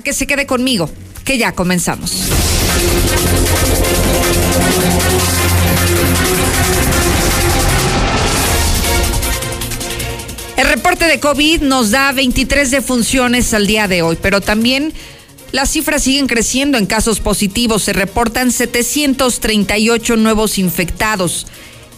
que se quede conmigo, que ya comenzamos. El reporte de COVID nos da 23 defunciones al día de hoy, pero también las cifras siguen creciendo en casos positivos. Se reportan 738 nuevos infectados.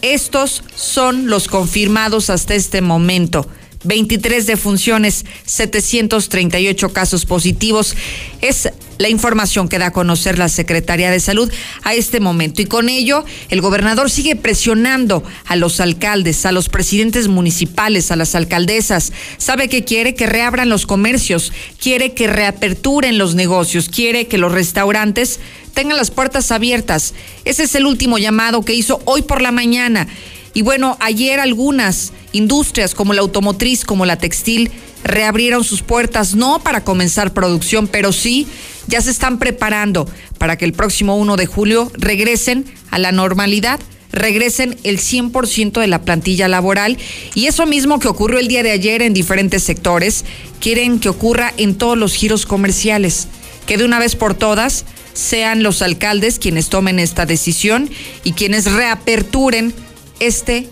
Estos son los confirmados hasta este momento. 23 defunciones, 738 casos positivos. Es la información que da a conocer la Secretaría de Salud a este momento. Y con ello, el gobernador sigue presionando a los alcaldes, a los presidentes municipales, a las alcaldesas. Sabe que quiere que reabran los comercios, quiere que reaperturen los negocios, quiere que los restaurantes tengan las puertas abiertas. Ese es el último llamado que hizo hoy por la mañana. Y bueno, ayer algunas industrias como la automotriz, como la textil, reabrieron sus puertas, no para comenzar producción, pero sí ya se están preparando para que el próximo 1 de julio regresen a la normalidad regresen el 100% de la plantilla laboral. Y eso mismo que ocurrió el día de ayer en diferentes sectores, quieren que ocurra en todos los giros comerciales, que de una vez por todas sean los alcaldes quienes tomen esta decisión y quienes reaperturen este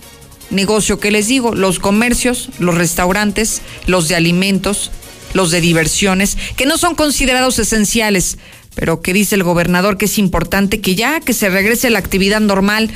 negocio que les digo, los comercios, los restaurantes, los de alimentos, los de diversiones, que no son considerados esenciales, pero que dice el gobernador que es importante que ya que se regrese la actividad normal,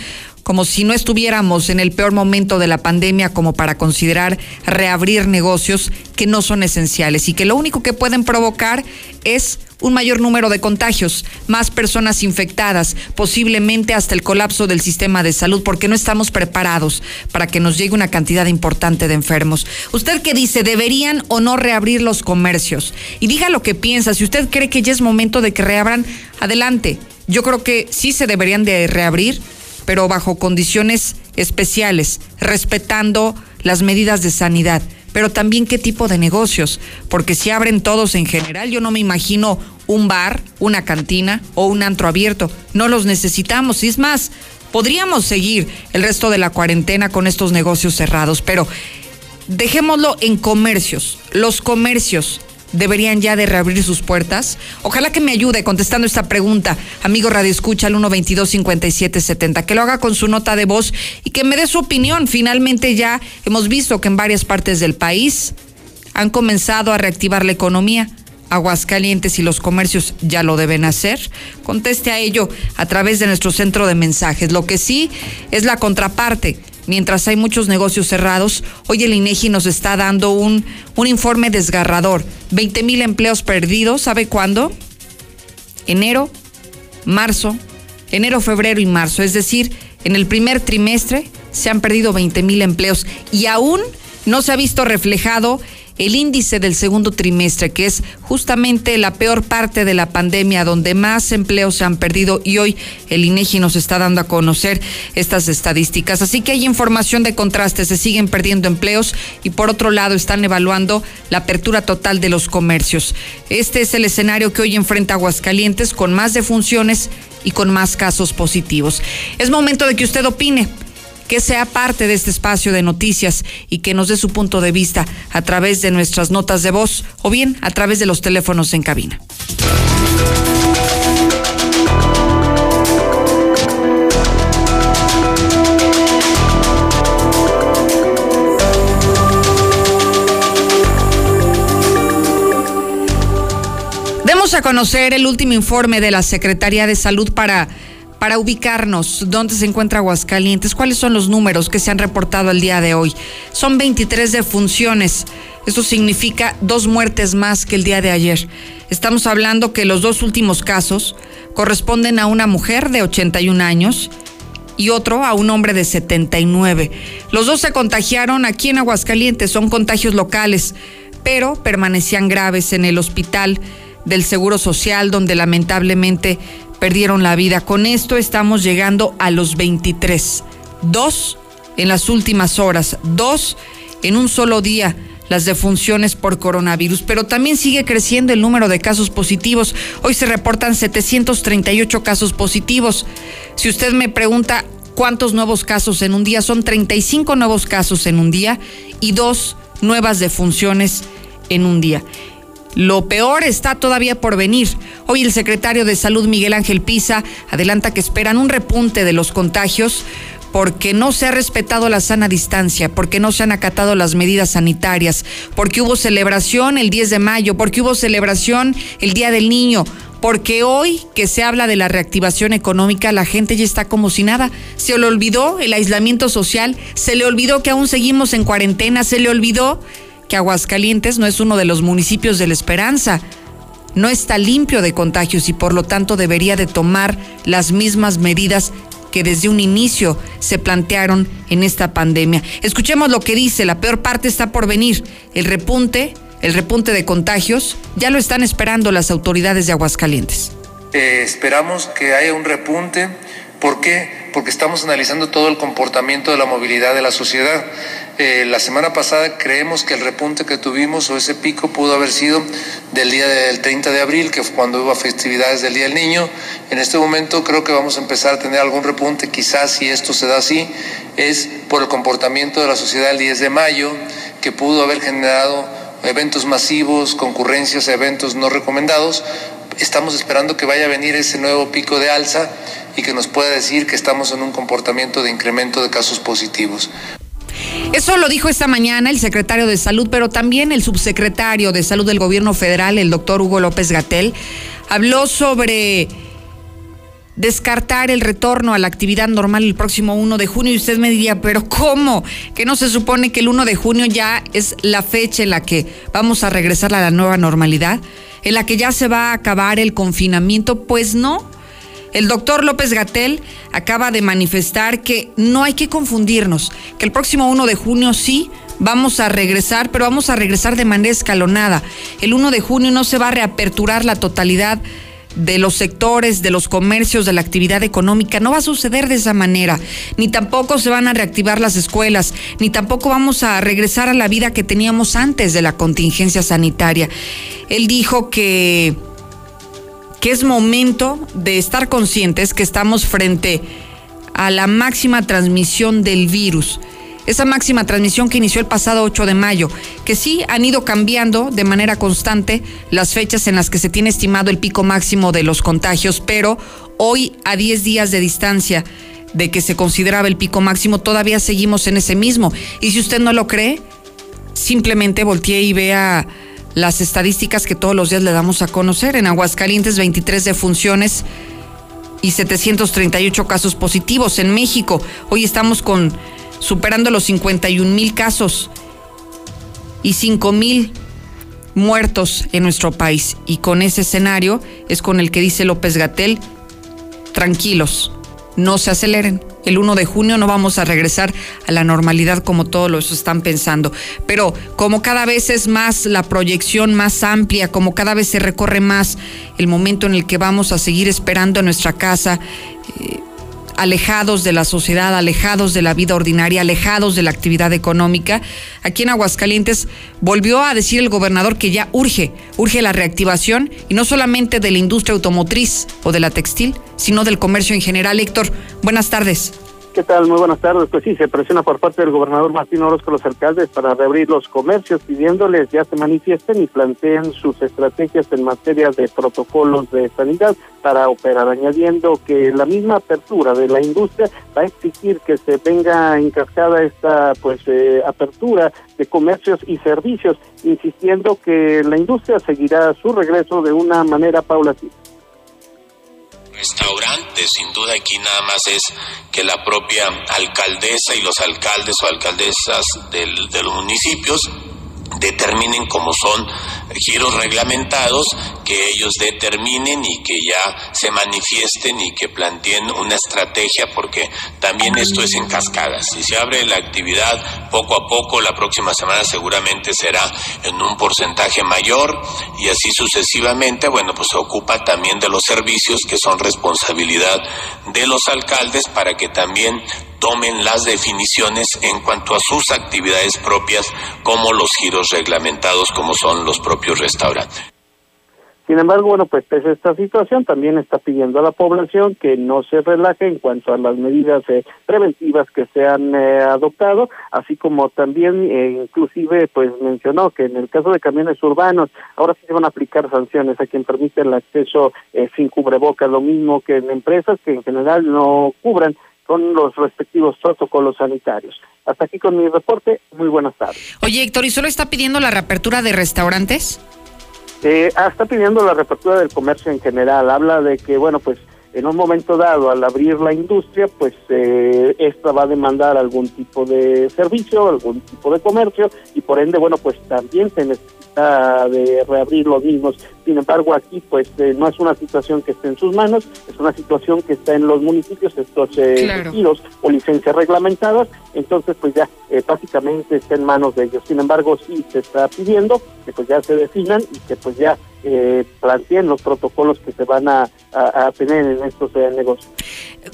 como si no estuviéramos en el peor momento de la pandemia como para considerar reabrir negocios que no son esenciales y que lo único que pueden provocar es un mayor número de contagios, más personas infectadas, posiblemente hasta el colapso del sistema de salud, porque no estamos preparados para que nos llegue una cantidad importante de enfermos. ¿Usted qué dice? ¿Deberían o no reabrir los comercios? Y diga lo que piensa. Si usted cree que ya es momento de que reabran, adelante. Yo creo que sí se deberían de reabrir, pero bajo condiciones especiales, respetando las medidas de sanidad pero también qué tipo de negocios, porque si abren todos en general, yo no me imagino un bar, una cantina o un antro abierto. No los necesitamos. Y es más, podríamos seguir el resto de la cuarentena con estos negocios cerrados, pero dejémoslo en comercios. Los comercios deberían ya de reabrir sus puertas? Ojalá que me ayude contestando esta pregunta, amigo Radio Escucha al 122-5770, que lo haga con su nota de voz y que me dé su opinión. Finalmente ya hemos visto que en varias partes del país han comenzado a reactivar la economía. Aguascalientes y los comercios ya lo deben hacer? Conteste a ello a través de nuestro centro de mensajes. Lo que sí es la contraparte. Mientras hay muchos negocios cerrados, hoy el INEGI nos está dando un, un informe desgarrador. 20 mil empleos perdidos, ¿sabe cuándo? Enero, marzo, enero, febrero y marzo. Es decir, en el primer trimestre se han perdido 20 mil empleos y aún no se ha visto reflejado el índice del segundo trimestre, que es justamente la peor parte de la pandemia, donde más empleos se han perdido y hoy el INEGI nos está dando a conocer estas estadísticas. Así que hay información de contraste, se siguen perdiendo empleos y por otro lado están evaluando la apertura total de los comercios. Este es el escenario que hoy enfrenta Aguascalientes con más defunciones y con más casos positivos. Es momento de que usted opine que sea parte de este espacio de noticias y que nos dé su punto de vista a través de nuestras notas de voz o bien a través de los teléfonos en cabina. Demos a conocer el último informe de la Secretaría de Salud para para ubicarnos dónde se encuentra Aguascalientes, cuáles son los números que se han reportado el día de hoy. Son 23 defunciones. Esto significa dos muertes más que el día de ayer. Estamos hablando que los dos últimos casos corresponden a una mujer de 81 años y otro a un hombre de 79. Los dos se contagiaron aquí en Aguascalientes, son contagios locales, pero permanecían graves en el hospital del Seguro Social, donde lamentablemente perdieron la vida. Con esto estamos llegando a los 23. Dos en las últimas horas, dos en un solo día las defunciones por coronavirus, pero también sigue creciendo el número de casos positivos. Hoy se reportan 738 casos positivos. Si usted me pregunta cuántos nuevos casos en un día, son 35 nuevos casos en un día y dos nuevas defunciones en un día. Lo peor está todavía por venir. Hoy el secretario de Salud Miguel Ángel Pisa adelanta que esperan un repunte de los contagios porque no se ha respetado la sana distancia, porque no se han acatado las medidas sanitarias, porque hubo celebración el 10 de mayo, porque hubo celebración el Día del Niño, porque hoy que se habla de la reactivación económica, la gente ya está como si nada. Se le olvidó el aislamiento social, se le olvidó que aún seguimos en cuarentena, se le olvidó Aguascalientes no es uno de los municipios de la esperanza. No está limpio de contagios y por lo tanto debería de tomar las mismas medidas que desde un inicio se plantearon en esta pandemia. Escuchemos lo que dice, la peor parte está por venir. El repunte, el repunte de contagios, ya lo están esperando las autoridades de Aguascalientes. Eh, esperamos que haya un repunte. ¿Por qué? Porque estamos analizando todo el comportamiento de la movilidad de la sociedad. Eh, la semana pasada creemos que el repunte que tuvimos o ese pico pudo haber sido del día del 30 de abril, que fue cuando hubo festividades del Día del Niño. En este momento creo que vamos a empezar a tener algún repunte, quizás si esto se da así, es por el comportamiento de la sociedad el 10 de mayo, que pudo haber generado eventos masivos, concurrencias eventos no recomendados. Estamos esperando que vaya a venir ese nuevo pico de alza y que nos pueda decir que estamos en un comportamiento de incremento de casos positivos. Eso lo dijo esta mañana el secretario de Salud, pero también el subsecretario de Salud del Gobierno Federal, el doctor Hugo López Gatel, habló sobre descartar el retorno a la actividad normal el próximo 1 de junio y usted me diría, pero ¿cómo? Que no se supone que el 1 de junio ya es la fecha en la que vamos a regresar a la nueva normalidad, en la que ya se va a acabar el confinamiento, pues no. El doctor López Gatel acaba de manifestar que no hay que confundirnos, que el próximo 1 de junio sí vamos a regresar, pero vamos a regresar de manera escalonada. El 1 de junio no se va a reaperturar la totalidad de los sectores, de los comercios, de la actividad económica. No va a suceder de esa manera. Ni tampoco se van a reactivar las escuelas, ni tampoco vamos a regresar a la vida que teníamos antes de la contingencia sanitaria. Él dijo que que es momento de estar conscientes que estamos frente a la máxima transmisión del virus. Esa máxima transmisión que inició el pasado 8 de mayo, que sí han ido cambiando de manera constante las fechas en las que se tiene estimado el pico máximo de los contagios, pero hoy a 10 días de distancia de que se consideraba el pico máximo, todavía seguimos en ese mismo. Y si usted no lo cree, simplemente voltee y vea las estadísticas que todos los días le damos a conocer. En Aguascalientes, 23 defunciones y 738 casos positivos. En México, hoy estamos con superando los 51 mil casos y 5 mil muertos en nuestro país. Y con ese escenario es con el que dice López Gatel, tranquilos, no se aceleren el 1 de junio no vamos a regresar a la normalidad como todos los están pensando. Pero como cada vez es más la proyección más amplia, como cada vez se recorre más el momento en el que vamos a seguir esperando en nuestra casa, eh, alejados de la sociedad, alejados de la vida ordinaria, alejados de la actividad económica. Aquí en Aguascalientes volvió a decir el gobernador que ya urge, urge la reactivación y no solamente de la industria automotriz o de la textil, sino del comercio en general. Héctor, buenas tardes. ¿Qué tal? Muy buenas tardes. Pues sí, se presiona por parte del gobernador Martín Orozco los alcaldes para reabrir los comercios, pidiéndoles ya se manifiesten y planteen sus estrategias en materia de protocolos de sanidad para operar, añadiendo que la misma apertura de la industria va a exigir que se venga encascada esta pues eh, apertura de comercios y servicios, insistiendo que la industria seguirá su regreso de una manera paulatina restaurante, sin duda aquí nada más es que la propia alcaldesa y los alcaldes o alcaldesas del, de los municipios determinen cómo son giros reglamentados, que ellos determinen y que ya se manifiesten y que planteen una estrategia, porque también esto es en cascadas. Si se abre la actividad poco a poco, la próxima semana seguramente será en un porcentaje mayor y así sucesivamente, bueno, pues se ocupa también de los servicios que son responsabilidad de los alcaldes para que también tomen las definiciones en cuanto a sus actividades propias como los giros reglamentados como son los propios restaurantes. Sin embargo, bueno, pues pese a esta situación, también está pidiendo a la población que no se relaje en cuanto a las medidas eh, preventivas que se han eh, adoptado, así como también eh, inclusive pues mencionó que en el caso de camiones urbanos ahora sí se van a aplicar sanciones a quien permite el acceso sin cubrebocas, lo mismo que en empresas que en general no cubran con los respectivos protocolos sanitarios. Hasta aquí con mi reporte. Muy buenas tardes. Oye, Héctor, ¿y solo está pidiendo la reapertura de restaurantes? Eh, ah, está pidiendo la reapertura del comercio en general. Habla de que, bueno, pues en un momento dado, al abrir la industria, pues eh, esta va a demandar algún tipo de servicio, algún tipo de comercio, y por ende, bueno, pues también se necesita de reabrir los mismos. Sin embargo, aquí, pues eh, no es una situación que esté en sus manos, es una situación que está en los municipios, estos eh, o licencias reglamentadas, entonces, pues ya eh, básicamente está en manos de ellos. Sin embargo, sí se está pidiendo que pues ya se definan y que pues ya eh, planteen los protocolos que se van a, tener en estos eh, negocios.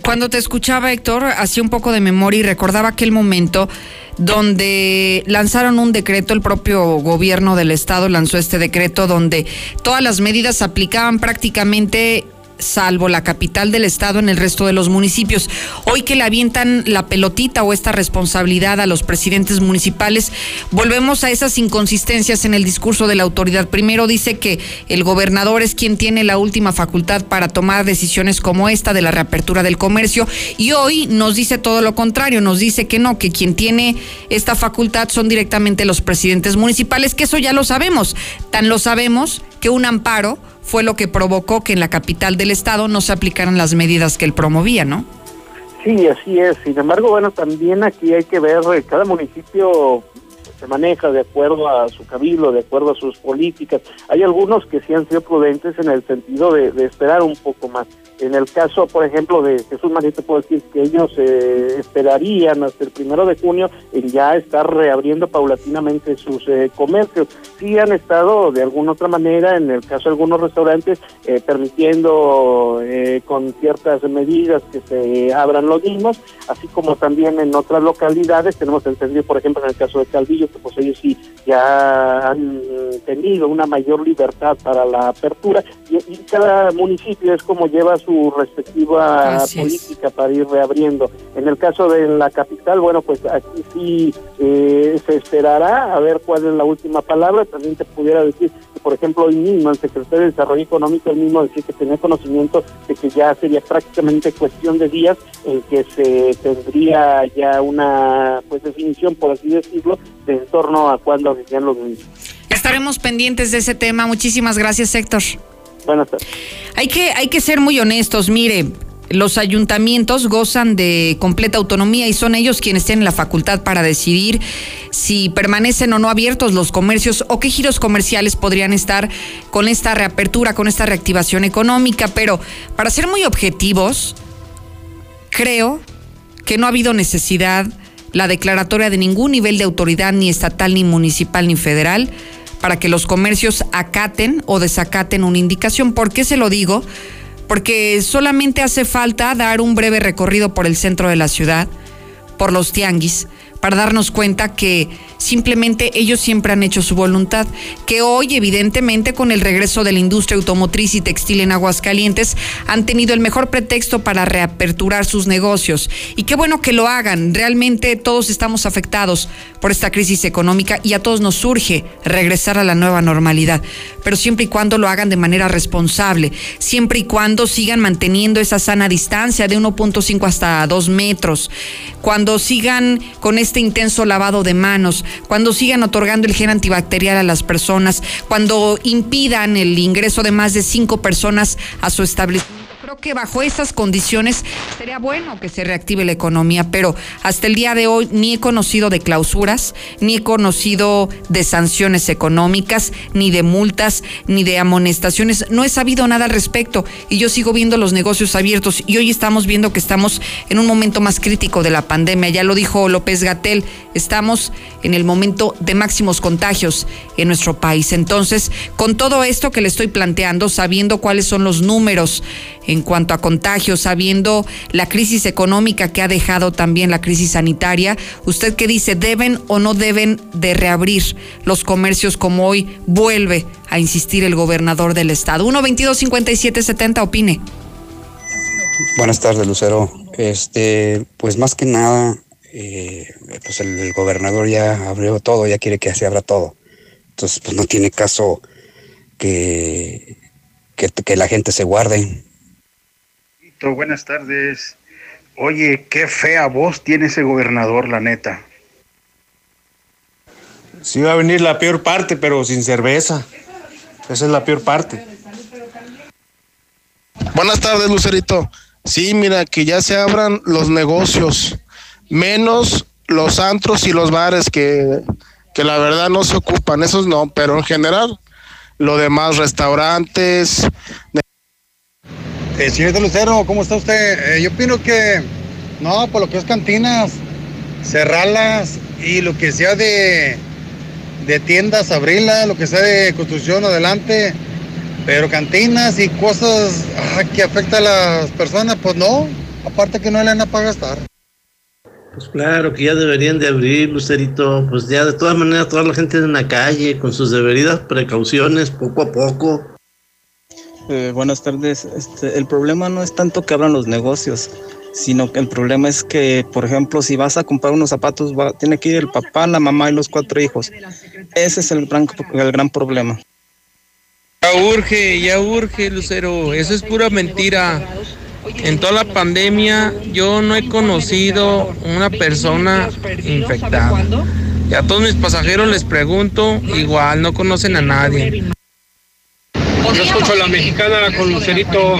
Cuando te escuchaba, Héctor, hacía un poco de memoria y recordaba aquel momento donde lanzaron un decreto, el propio gobierno del estado lanzó este decreto donde todas las medidas aplicaban prácticamente salvo la capital del estado en el resto de los municipios. Hoy que le avientan la pelotita o esta responsabilidad a los presidentes municipales, volvemos a esas inconsistencias en el discurso de la autoridad. Primero dice que el gobernador es quien tiene la última facultad para tomar decisiones como esta de la reapertura del comercio y hoy nos dice todo lo contrario, nos dice que no, que quien tiene esta facultad son directamente los presidentes municipales, que eso ya lo sabemos. Tan lo sabemos que un amparo fue lo que provocó que en la capital del estado no se aplicaran las medidas que él promovía, ¿no? Sí, así es. Sin embargo, bueno, también aquí hay que ver, eh, cada municipio se maneja de acuerdo a su cabildo, de acuerdo a sus políticas. Hay algunos que sí han sido prudentes en el sentido de, esperar un poco más. En el caso, por ejemplo, de Jesús María, puedo decir que ellos eh, esperarían hasta el primero de junio en ya estar reabriendo paulatinamente sus eh, comercios. Sí han estado de alguna otra manera, en el caso de algunos restaurantes, eh, permitiendo con ciertas medidas que se abran los mismos, así como también en otras localidades. Tenemos entendido, por ejemplo, en el caso de Calvillo, que pues ellos sí ya han tenido una mayor libertad para la apertura y, y cada municipio es como lleva su respectiva política para ir reabriendo. En el caso de la capital, bueno, pues aquí sí eh, se esperará a ver cuál es la última palabra. También te pudiera decir que, por ejemplo, hoy mismo el secretario de Desarrollo Económico, el mismo decía que tenía conocimiento de que ya sería prácticamente cuestión de días en que se tendría ya una pues definición, por así decirlo, de en torno a cuándo serían los mismos. Estaremos pendientes de ese tema. Muchísimas gracias, Héctor. Buenas tardes. Hay que, hay que ser muy honestos, mire. Los ayuntamientos gozan de completa autonomía y son ellos quienes tienen la facultad para decidir si permanecen o no abiertos los comercios o qué giros comerciales podrían estar con esta reapertura, con esta reactivación económica. Pero para ser muy objetivos, creo que no ha habido necesidad la declaratoria de ningún nivel de autoridad, ni estatal, ni municipal, ni federal, para que los comercios acaten o desacaten una indicación. ¿Por qué se lo digo? Porque solamente hace falta dar un breve recorrido por el centro de la ciudad, por los tianguis, para darnos cuenta que simplemente ellos siempre han hecho su voluntad, que hoy evidentemente con el regreso de la industria automotriz y textil en Aguascalientes han tenido el mejor pretexto para reaperturar sus negocios. Y qué bueno que lo hagan, realmente todos estamos afectados por esta crisis económica y a todos nos surge regresar a la nueva normalidad, pero siempre y cuando lo hagan de manera responsable, siempre y cuando sigan manteniendo esa sana distancia de 1.5 hasta 2 metros, cuando sigan con este intenso lavado de manos, cuando sigan otorgando el gen antibacterial a las personas, cuando impidan el ingreso de más de cinco personas a su establecimiento que bajo esas condiciones sería bueno que se reactive la economía, pero hasta el día de hoy ni he conocido de clausuras, ni he conocido de sanciones económicas, ni de multas, ni de amonestaciones. No he sabido nada al respecto y yo sigo viendo los negocios abiertos y hoy estamos viendo que estamos en un momento más crítico de la pandemia. Ya lo dijo López Gatel, estamos en el momento de máximos contagios en nuestro país. Entonces, con todo esto que le estoy planteando, sabiendo cuáles son los números en en cuanto a contagios, sabiendo la crisis económica que ha dejado también la crisis sanitaria, ¿usted qué dice? ¿Deben o no deben de reabrir los comercios como hoy vuelve a insistir el gobernador del estado? 1 22 57 70 opine. Buenas tardes, Lucero. Este, pues más que nada, eh, pues el, gobernador ya abrió todo, ya quiere que se abra todo. Entonces, pues no tiene caso que, que, la gente se guarde. Buenas tardes. Oye, qué fea voz tiene ese gobernador, la neta. Sí va a venir la peor parte, pero sin cerveza. Esa es la peor parte. Buenas tardes, Lucerito. Sí, mira, que ya se abran los negocios, menos los antros y los bares que, que la verdad no se ocupan, esos no, pero en general, lo demás, restaurantes. Eh, señor de Lucero, ¿cómo está usted? Eh, yo opino que, no, por lo que es cantinas, cerrarlas y lo que sea de, de tiendas, abrirlas, lo que sea de construcción adelante pero cantinas y cosas ah, que afectan a las personas, pues no. Aparte que no le dan para gastar. Pues claro que ya deberían de abrir, Lucerito. Pues ya de todas maneras toda la gente en la calle con sus debidas precauciones, poco a poco. Eh, buenas tardes. Este, el problema no es tanto que abran los negocios, sino que el problema es que, por ejemplo, si vas a comprar unos zapatos, tiene que ir el papá, la mamá y los cuatro hijos. Ese es el gran, el gran problema. Ya urge, ya urge, Lucero. Eso es pura mentira. En toda la pandemia yo no he conocido una persona infectada. Y a todos mis pasajeros les pregunto, igual, no conocen a nadie. Yo escucho a la mexicana con Lucerito.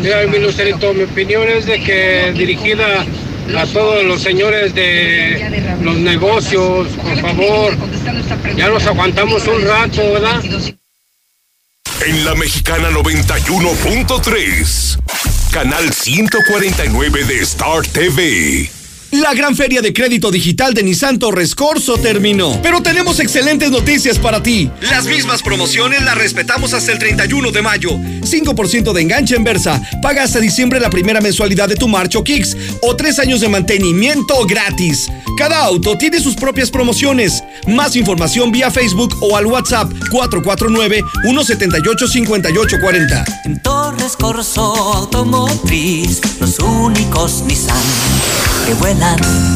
Mira, mi Lucerito, mi opinión es de que dirigida a todos los señores de los negocios, por favor, ya nos aguantamos un rato, ¿verdad? en la mexicana 91.3, canal 149 de Star TV. La gran feria de crédito digital de Nissan Torres Corso terminó. Pero tenemos excelentes noticias para ti. Las mismas promociones las respetamos hasta el 31 de mayo. 5% de enganche en Versa. Paga hasta diciembre la primera mensualidad de tu Marcho Kicks o tres años de mantenimiento gratis. Cada auto tiene sus propias promociones. Más información vía Facebook o al WhatsApp 449-178-5840. En Torres Corso Automotriz, los únicos Nissan que vuelan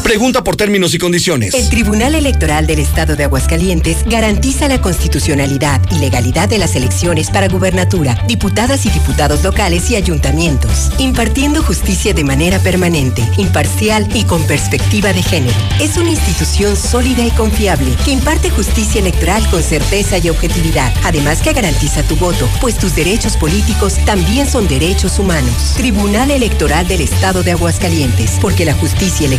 Pregunta por términos y condiciones. El Tribunal Electoral del Estado de Aguascalientes garantiza la constitucionalidad y legalidad de las elecciones para gubernatura, diputadas y diputados locales y ayuntamientos, impartiendo justicia de manera permanente, imparcial y con perspectiva de género. Es una institución sólida y confiable que imparte justicia electoral con certeza y objetividad, además que garantiza tu voto, pues tus derechos políticos también son derechos humanos. Tribunal Electoral del Estado de Aguascalientes, porque la justicia electoral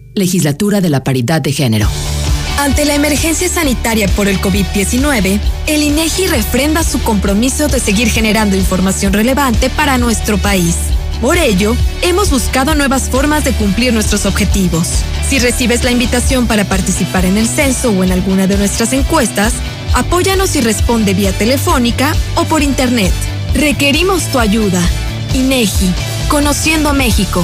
Legislatura de la Paridad de Género. Ante la emergencia sanitaria por el COVID-19, el INEGI refrenda su compromiso de seguir generando información relevante para nuestro país. Por ello, hemos buscado nuevas formas de cumplir nuestros objetivos. Si recibes la invitación para participar en el censo o en alguna de nuestras encuestas, apóyanos y responde vía telefónica o por internet. Requerimos tu ayuda. INEGI, Conociendo México.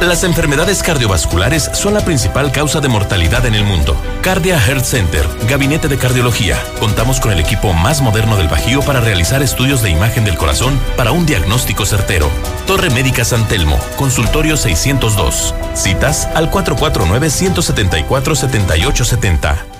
Las enfermedades cardiovasculares son la principal causa de mortalidad en el mundo. Cardia Heart Center, Gabinete de Cardiología. Contamos con el equipo más moderno del Bajío para realizar estudios de imagen del corazón para un diagnóstico certero. Torre Médica San Telmo, consultorio 602. Citas al 449-174-7870.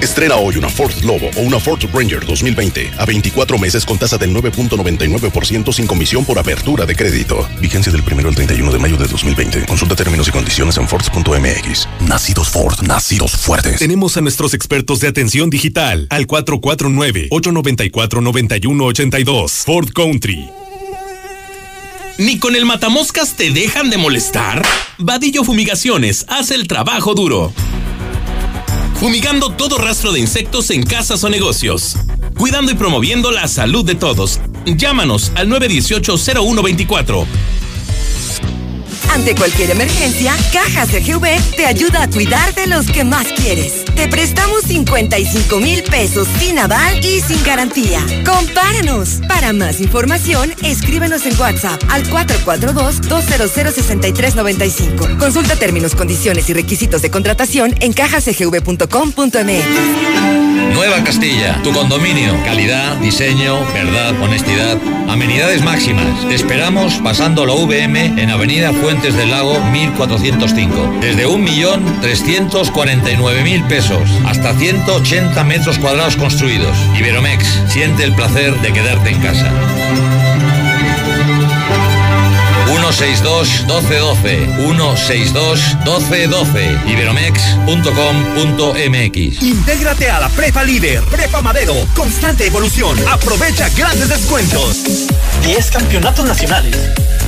Estrena hoy una Ford Lobo o una Ford Ranger 2020 a 24 meses con tasa del 9.99% sin comisión por apertura de crédito. Vigencia del 1 al 31 de mayo de 2020. Consulta términos y condiciones en Ford.mx. Nacidos Ford, nacidos fuertes. Tenemos a nuestros expertos de atención digital al 449-894-9182. Ford Country. ¿Ni con el matamoscas te dejan de molestar? Vadillo Fumigaciones hace el trabajo duro fumigando todo rastro de insectos en casas o negocios, cuidando y promoviendo la salud de todos. Llámanos al 918-0124 ante cualquier emergencia, Cajas GV te ayuda a cuidar de los que más quieres. Te prestamos 55 mil pesos sin aval y sin garantía. Compáranos. Para más información, escríbenos en WhatsApp al 442-200-6395. Consulta términos, condiciones y requisitos de contratación en cajasgv.com.mx. Nueva Castilla, tu condominio. Calidad, diseño, verdad, honestidad. Amenidades máximas. Te esperamos pasando la VM en Avenida Fuente del Lago 1405. Desde 1.349.000 pesos hasta 180 metros cuadrados construidos. Iberomex, siente el placer de quedarte en casa. 162-1212. 162-1212. Iberomex.com.mx. Intégrate a la Prepa Líder. Prepa Madero. Constante evolución. Aprovecha grandes descuentos. 10 campeonatos nacionales.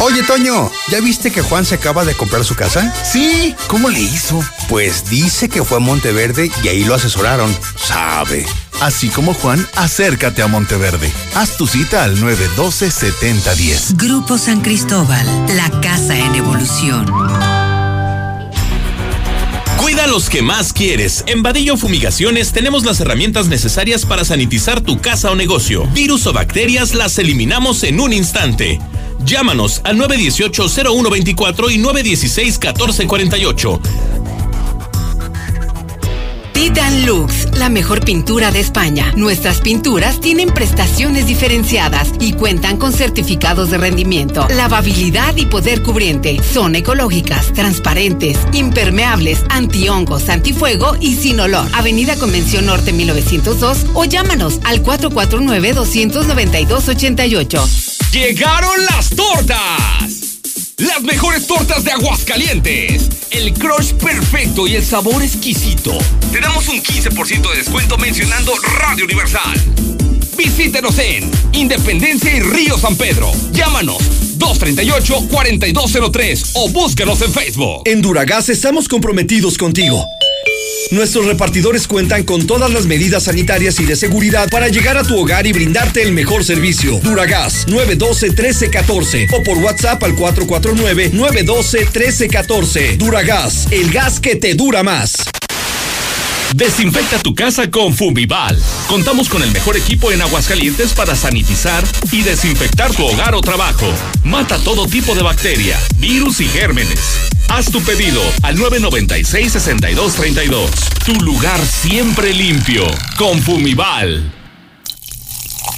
Oye, Toño, ¿ya viste que Juan se acaba de comprar su casa? Sí, ¿cómo le hizo? Pues dice que fue a Monteverde y ahí lo asesoraron. Sabe. Así como Juan, acércate a Monteverde. Haz tu cita al 912-7010. Grupo San Cristóbal, la casa en evolución. Cuida a los que más quieres. En Vadillo Fumigaciones tenemos las herramientas necesarias para sanitizar tu casa o negocio. Virus o bacterias las eliminamos en un instante. Llámanos al 918-0124 y 916-1448. Titan Lux, la mejor pintura de España. Nuestras pinturas tienen prestaciones diferenciadas y cuentan con certificados de rendimiento, lavabilidad y poder cubriente. Son ecológicas, transparentes, impermeables, antihongos, antifuego y sin olor. Avenida Convención Norte 1902 o llámanos al 449-292-88. ¡Llegaron las tortas! Las mejores tortas de Aguascalientes. El crush perfecto y el sabor exquisito. Te damos un 15% de descuento mencionando Radio Universal. Visítenos en Independencia y Río San Pedro. Llámanos 238-4203 o búscanos en Facebook. En Duragas estamos comprometidos contigo. Nuestros repartidores cuentan con todas las medidas sanitarias y de seguridad para llegar a tu hogar y brindarte el mejor servicio. Duragas 912-1314 o por WhatsApp al 449-912-1314. Duragas, el gas que te dura más. Desinfecta tu casa con Fumival. Contamos con el mejor equipo en Aguascalientes para sanitizar y desinfectar tu hogar o trabajo. Mata todo tipo de bacteria, virus y gérmenes. Haz tu pedido al 996-6232. Tu lugar siempre limpio. Con Fumival.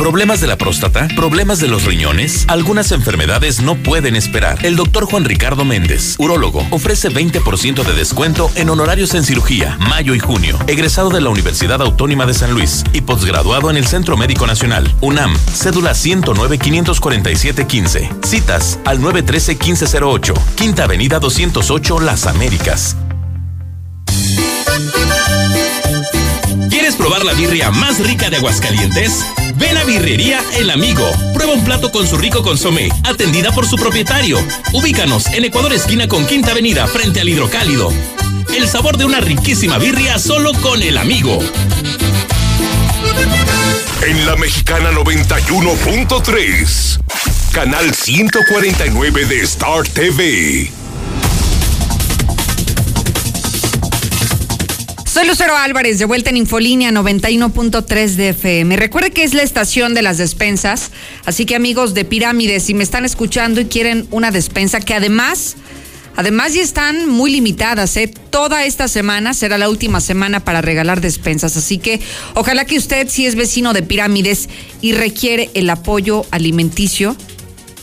¿Problemas de la próstata? ¿Problemas de los riñones? Algunas enfermedades no pueden esperar. El doctor Juan Ricardo Méndez, urólogo, ofrece 20% de descuento en honorarios en cirugía, mayo y junio. Egresado de la Universidad Autónoma de San Luis y posgraduado en el Centro Médico Nacional, UNAM, cédula 109 547 15. Citas al 913 1508, Quinta Avenida 208 Las Américas. ¿Quieres probar la birria más rica de Aguascalientes? Ven a Birrería El Amigo. Prueba un plato con su rico consomé, atendida por su propietario. Ubícanos en Ecuador esquina con Quinta Avenida, frente al Hidrocálido. El sabor de una riquísima birria solo con El Amigo. En la Mexicana 91.3, canal 149 de Star TV. Soy Lucero Álvarez, de vuelta en Infolínea 91.3 de FM. Recuerde que es la estación de las despensas, así que amigos de Pirámides, si me están escuchando y quieren una despensa que además, además ya están muy limitadas, ¿eh? Toda esta semana será la última semana para regalar despensas, así que ojalá que usted, si es vecino de Pirámides y requiere el apoyo alimenticio,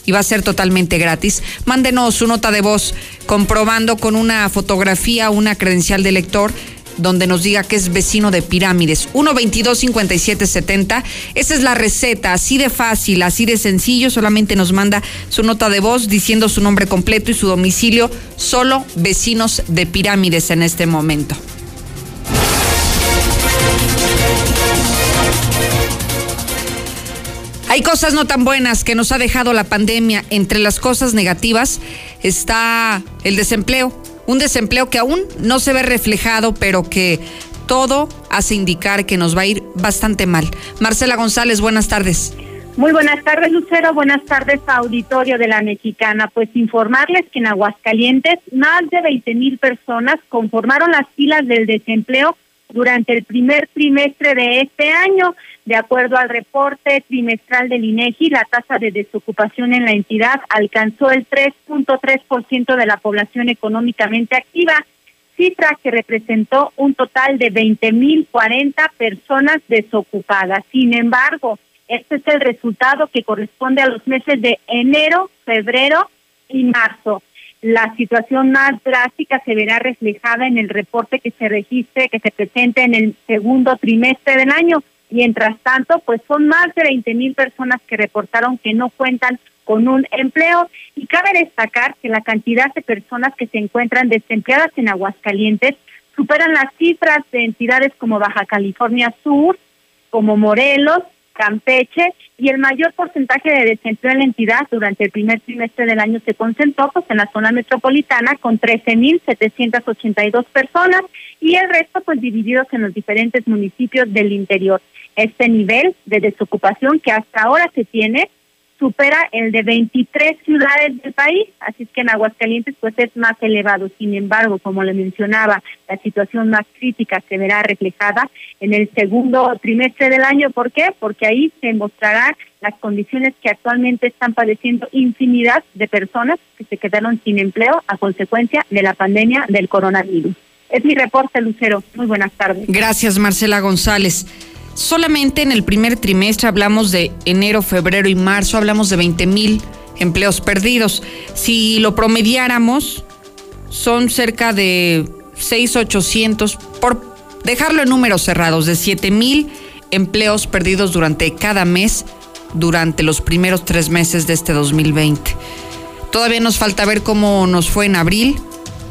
y va a ser totalmente gratis. Mándenos su nota de voz comprobando con una fotografía, una credencial de lector donde nos diga que es vecino de Pirámides. 122-5770. Esa es la receta, así de fácil, así de sencillo. Solamente nos manda su nota de voz diciendo su nombre completo y su domicilio. Solo vecinos de Pirámides en este momento. Hay cosas no tan buenas que nos ha dejado la pandemia. Entre las cosas negativas está el desempleo un desempleo que aún no se ve reflejado, pero que todo hace indicar que nos va a ir bastante mal. Marcela González, buenas tardes. Muy buenas tardes, Lucero. Buenas tardes, auditorio de la Mexicana. Pues informarles que en Aguascalientes más de 20 mil personas conformaron las filas del desempleo durante el primer trimestre de este año. De acuerdo al reporte trimestral del INEGI, la tasa de desocupación en la entidad alcanzó el 3.3% de la población económicamente activa, cifra que representó un total de 20.040 personas desocupadas. Sin embargo, este es el resultado que corresponde a los meses de enero, febrero y marzo. La situación más drástica se verá reflejada en el reporte que se registre, que se presente en el segundo trimestre del año. Mientras tanto, pues son más de 20 mil personas que reportaron que no cuentan con un empleo y cabe destacar que la cantidad de personas que se encuentran desempleadas en Aguascalientes superan las cifras de entidades como Baja California Sur, como Morelos, Campeche y el mayor porcentaje de desempleo en la entidad durante el primer trimestre del año se concentró pues, en la zona metropolitana con 13.782 personas y el resto pues divididos en los diferentes municipios del interior. Este nivel de desocupación que hasta ahora se tiene supera el de 23 ciudades del país, así es que en Aguascalientes pues es más elevado. Sin embargo, como le mencionaba, la situación más crítica se verá reflejada en el segundo trimestre del año. ¿Por qué? Porque ahí se mostrarán las condiciones que actualmente están padeciendo infinidad de personas que se quedaron sin empleo a consecuencia de la pandemia del coronavirus. Es mi reporte, Lucero. Muy buenas tardes. Gracias, Marcela González. Solamente en el primer trimestre hablamos de enero, febrero y marzo, hablamos de 20 mil empleos perdidos. Si lo promediáramos, son cerca de 6,800, por dejarlo en números cerrados, de 7 mil empleos perdidos durante cada mes, durante los primeros tres meses de este 2020. Todavía nos falta ver cómo nos fue en abril,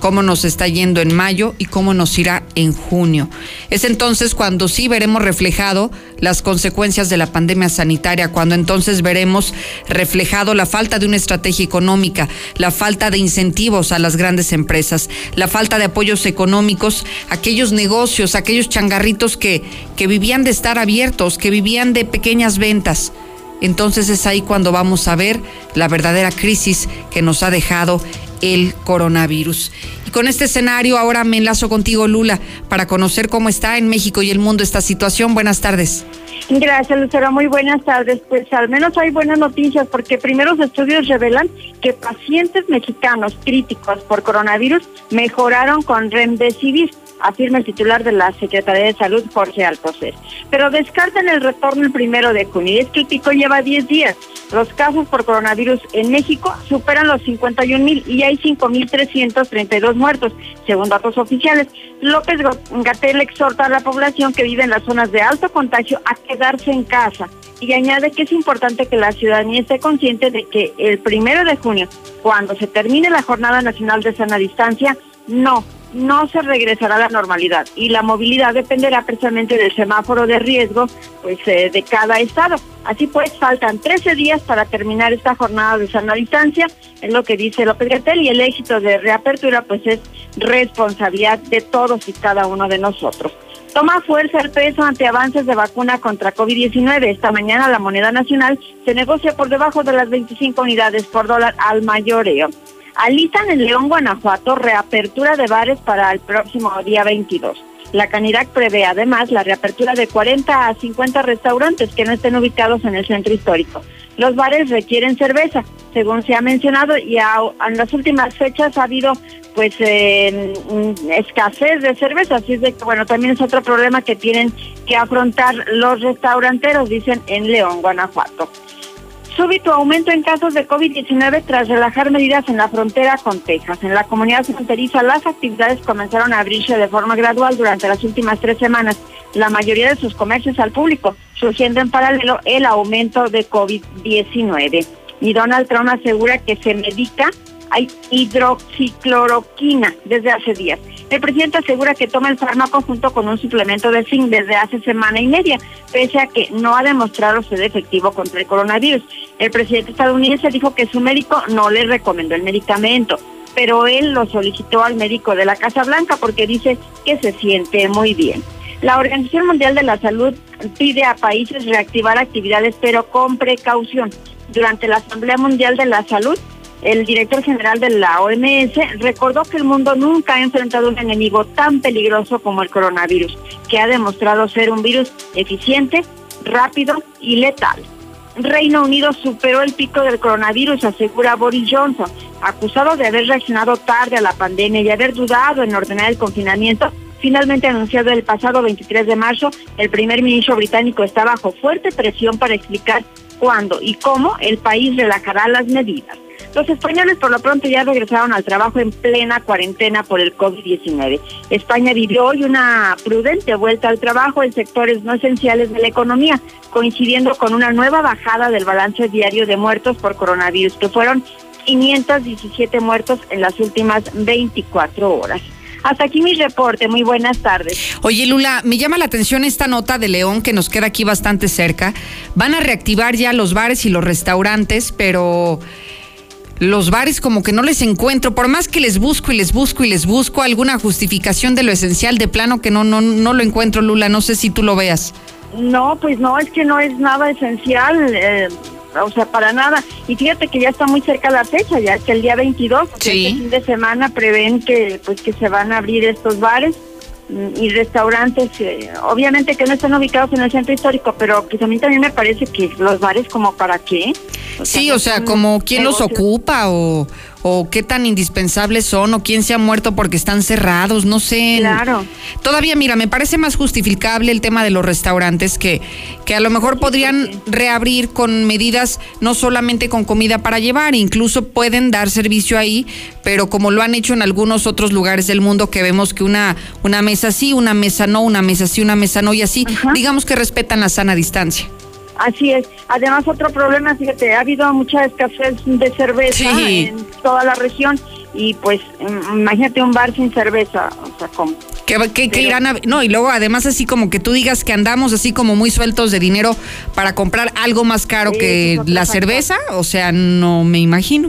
cómo nos está yendo en mayo y cómo nos irá en junio. Es entonces cuando sí veremos reflejado las consecuencias de la pandemia sanitaria, cuando entonces veremos reflejado la falta de una estrategia económica, la falta de incentivos a las grandes empresas, la falta de apoyos económicos, aquellos negocios, aquellos changarritos que, que vivían de estar abiertos, que vivían de pequeñas ventas entonces es ahí cuando vamos a ver la verdadera crisis que nos ha dejado el coronavirus. Y con este escenario ahora me enlazo contigo, Lula, para conocer cómo está en México y el mundo esta situación. Buenas tardes. Gracias, Lucero. Muy buenas tardes. Pues al menos hay buenas noticias porque primeros estudios revelan que pacientes mexicanos críticos por coronavirus mejoraron con remdesivir afirma el titular de la Secretaría de Salud, Jorge Alcocer. Pero descartan el retorno el primero de junio. Y es que el pico lleva 10 días. Los casos por coronavirus en México superan los 51 mil y hay 5.332 muertos, según datos oficiales. López Gatel exhorta a la población que vive en las zonas de alto contagio a quedarse en casa y añade que es importante que la ciudadanía esté consciente de que el primero de junio, cuando se termine la Jornada Nacional de Sana Distancia, no, no se regresará a la normalidad y la movilidad dependerá precisamente del semáforo de riesgo pues eh, de cada estado. Así pues, faltan 13 días para terminar esta jornada de sana distancia, es lo que dice López Gatel, y el éxito de reapertura pues es responsabilidad de todos y cada uno de nosotros. Toma fuerza el peso ante avances de vacuna contra COVID-19. Esta mañana la moneda nacional se negocia por debajo de las 25 unidades por dólar al mayoreo. Alitan en León, Guanajuato, reapertura de bares para el próximo día 22. La Canirac prevé además la reapertura de 40 a 50 restaurantes que no estén ubicados en el centro histórico. Los bares requieren cerveza, según se ha mencionado, y en las últimas fechas ha habido pues eh, escasez de cerveza, así es de que bueno, también es otro problema que tienen que afrontar los restauranteros, dicen en León, Guanajuato. Súbito aumento en casos de COVID-19 tras relajar medidas en la frontera con Texas. En la comunidad fronteriza las actividades comenzaron a abrirse de forma gradual durante las últimas tres semanas, la mayoría de sus comercios al público, surgiendo en paralelo el aumento de COVID-19. Y Donald Trump asegura que se medica hay hidroxicloroquina desde hace días. El presidente asegura que toma el fármaco junto con un suplemento de zinc desde hace semana y media, pese a que no ha demostrado ser efectivo contra el coronavirus. El presidente estadounidense dijo que su médico no le recomendó el medicamento, pero él lo solicitó al médico de la Casa Blanca porque dice que se siente muy bien. La Organización Mundial de la Salud pide a países reactivar actividades, pero con precaución. Durante la Asamblea Mundial de la Salud, el director general de la OMS recordó que el mundo nunca ha enfrentado un enemigo tan peligroso como el coronavirus, que ha demostrado ser un virus eficiente, rápido y letal. Reino Unido superó el pico del coronavirus, asegura Boris Johnson, acusado de haber reaccionado tarde a la pandemia y haber dudado en ordenar el confinamiento. Finalmente anunciado el pasado 23 de marzo, el primer ministro británico está bajo fuerte presión para explicar cuándo y cómo el país relajará las medidas. Los españoles por lo pronto ya regresaron al trabajo en plena cuarentena por el COVID-19. España vivió hoy una prudente vuelta al trabajo en sectores no esenciales de la economía, coincidiendo con una nueva bajada del balance diario de muertos por coronavirus, que fueron 517 muertos en las últimas 24 horas. Hasta aquí mi reporte. Muy buenas tardes. Oye, Lula, me llama la atención esta nota de León que nos queda aquí bastante cerca. Van a reactivar ya los bares y los restaurantes, pero los bares como que no les encuentro, por más que les busco y les busco y les busco alguna justificación de lo esencial de plano que no no no lo encuentro, Lula, no sé si tú lo veas. No, pues no, es que no es nada esencial, eh, o sea, para nada. Y fíjate que ya está muy cerca la fecha, ya que el día 22, este fin de semana prevén que pues que se van a abrir estos bares y restaurantes, eh, obviamente que no están ubicados en el centro histórico, pero pues a mí también me parece que los bares como para qué sí, o sea, como quién los ocupa o, o qué tan indispensables son o quién se ha muerto porque están cerrados, no sé. Claro. Todavía, mira, me parece más justificable el tema de los restaurantes que, que a lo mejor podrían reabrir con medidas no solamente con comida para llevar, incluso pueden dar servicio ahí, pero como lo han hecho en algunos otros lugares del mundo que vemos que una, una mesa sí, una mesa no, una mesa sí, una mesa no y así, digamos que respetan la sana distancia. Así es. Además, otro problema, fíjate, ha habido mucha escasez de cerveza en toda la región y pues mm, imagínate un bar sin cerveza, o sea, ¿cómo? Que, irán a, no, y luego además así como que tú digas que andamos así como muy sueltos de dinero para comprar algo más caro que la cerveza, o sea, no me imagino.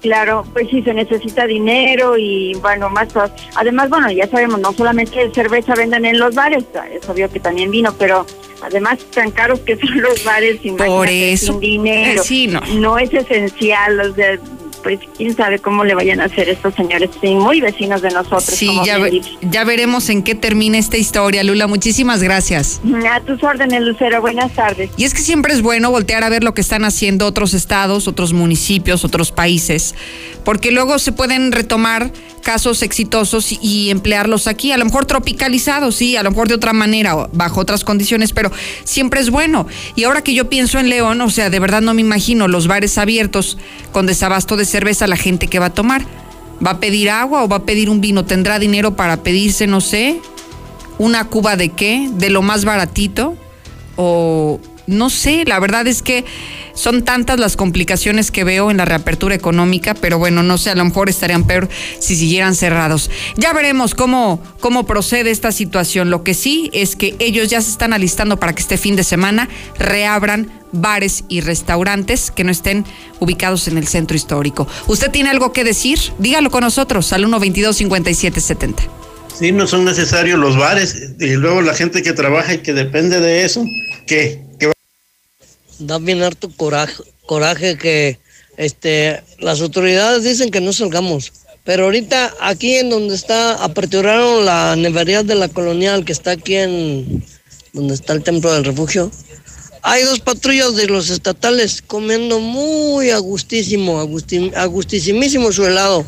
Claro, pues sí, se necesita dinero y bueno, más cosas. Además, bueno, ya sabemos, no solamente cerveza venden en los bares, es obvio que también vino, pero además tan caros que son los bares, Por eso. sin dinero. sí, no. no es esencial, los de pues quién sabe cómo le vayan a hacer estos señores, sí, muy vecinos de nosotros. Sí, ya, ya veremos en qué termina esta historia, Lula. Muchísimas gracias. A tus órdenes, Lucero. Buenas tardes. Y es que siempre es bueno voltear a ver lo que están haciendo otros estados, otros municipios, otros países, porque luego se pueden retomar casos exitosos y, emplearlos aquí, a lo mejor tropicalizados, sí, a lo mejor de otra manera, bajo otras condiciones, pero siempre es bueno. Y ahora que yo pienso en León, o sea, de verdad no me imagino los bares abiertos con desabasto de cerveza, la gente que va a tomar. ¿Va a pedir agua o va a pedir un vino? ¿Tendrá dinero para pedirse, no sé, una cuba de qué? ¿De lo más baratito? ¿O no sé? La verdad es que son tantas las complicaciones que veo en la reapertura económica, pero bueno, no sé, a lo mejor estarían peor si siguieran cerrados. Ya veremos cómo, cómo procede esta situación. Lo que sí es que ellos ya se están alistando para que este fin de semana reabran bares y restaurantes que no estén ubicados en el centro histórico. ¿Usted tiene algo que decir? Dígalo con nosotros al 122 5770 Sí, no son necesarios los bares y luego la gente que trabaja y que depende de eso, ¿qué? ¿Qué da bien harto coraje, coraje que este, las autoridades dicen que no salgamos. Pero ahorita aquí en donde está, aperturaron la nevería de la colonial que está aquí en donde está el templo del refugio. Hay dos patrullas de los estatales comiendo muy agustísimo, agustísimísimo su helado.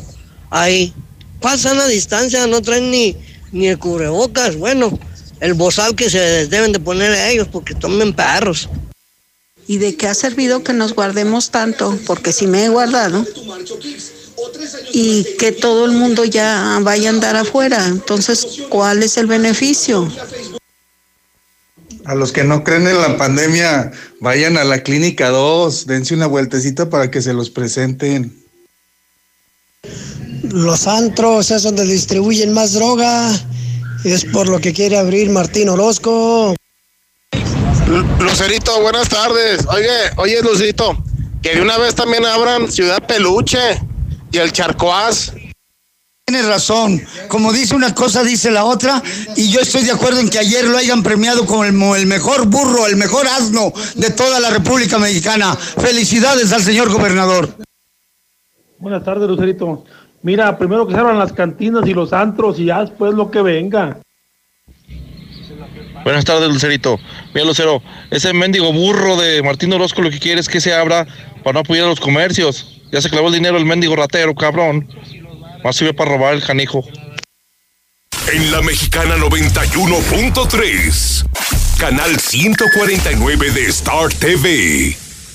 Ahí. Pasan a distancia, no traen ni, ni el cubrebocas. Bueno, el bozal que se deben de poner a ellos porque tomen perros y de qué ha servido que nos guardemos tanto, porque si me he guardado, y que todo el mundo ya vaya a andar afuera. Entonces, ¿cuál es el beneficio? A los que no creen en la pandemia, vayan a la clínica 2, dense una vueltecita para que se los presenten. Los antros es donde distribuyen más droga. Es por lo que quiere abrir Martín Orozco. Lucerito, buenas tardes. Oye, oye, Lucerito, que de una vez también abran Ciudad Peluche y el Charcoaz. Tienes razón. Como dice una cosa, dice la otra. Y yo estoy de acuerdo en que ayer lo hayan premiado como el, mejor burro, el mejor asno de toda la República Mexicana. Felicidades al señor gobernador. Buenas tardes, Lucerito. Mira, primero que se abran las cantinas y los antros y ya después lo que venga. Buenas tardes, Lucerito. Mira, Lucero, ese mendigo burro de Martín Orozco lo que quiere es que se abra para no apoyar a los comercios. Ya se clavó el dinero el mendigo ratero, cabrón. Más sirve para robar el canijo. En la mexicana 91.3, canal 149 de Star TV.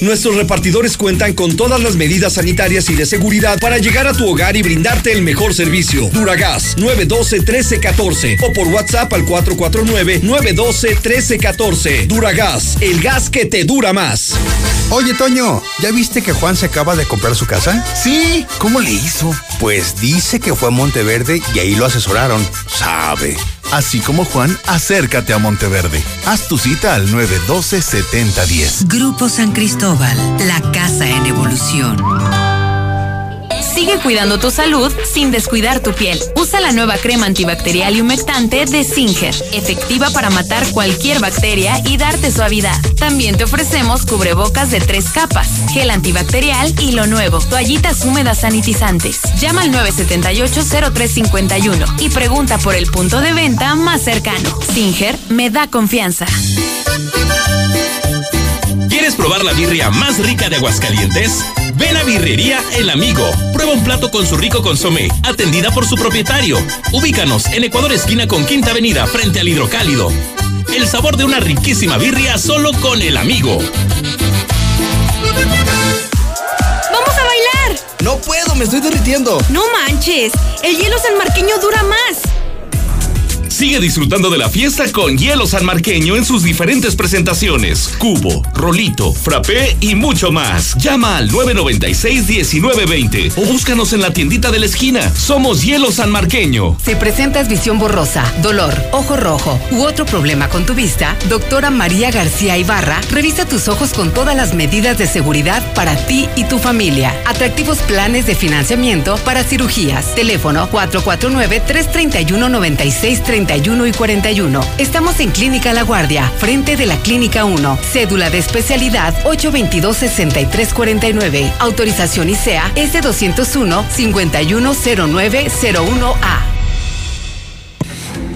Nuestros repartidores cuentan con todas las medidas sanitarias y de seguridad para llegar a tu hogar y brindarte el mejor servicio. Duragas 912-1314 o por WhatsApp al 449-912-1314. Duragas, el gas que te dura más. Oye, Toño, ¿ya viste que Juan se acaba de comprar su casa? Sí, ¿cómo le hizo? Pues dice que fue a Monteverde y ahí lo asesoraron. Sabe. Así como Juan, acércate a Monteverde. Haz tu cita al 912-7010. Grupo San Cristóbal, la casa en evolución. Sigue cuidando tu salud sin descuidar tu piel. Usa la nueva crema antibacterial y humectante de Singer, efectiva para matar cualquier bacteria y darte suavidad. También te ofrecemos cubrebocas de tres capas, gel antibacterial y lo nuevo, toallitas húmedas sanitizantes. Llama al 978-0351 y pregunta por el punto de venta más cercano. Singer me da confianza. ¿Quieres probar la birria más rica de Aguascalientes? Ven a Birrería El Amigo. Prueba un plato con su rico consomé, atendida por su propietario. Ubícanos en Ecuador esquina con Quinta Avenida, frente al Hidrocálido. El sabor de una riquísima birria solo con El Amigo. ¡Vamos a bailar! No puedo, me estoy derritiendo. No manches, el hielo sanmarqueño dura más. Sigue disfrutando de la fiesta con hielo sanmarqueño en sus diferentes presentaciones. Cubo, rolito, frappé y mucho más. Llama al 996-1920 o búscanos en la tiendita de la esquina. Somos Hielo Sanmarqueño. Si presentas visión borrosa, dolor, ojo rojo u otro problema con tu vista, doctora María García Ibarra revisa tus ojos con todas las medidas de seguridad para ti y tu familia. Atractivos planes de financiamiento para cirugías. Teléfono 449 331 9630 31 y 41. Estamos en Clínica La Guardia, frente de la Clínica 1. Cédula de especialidad 822-6349. Autorización ICEA S201-510901A.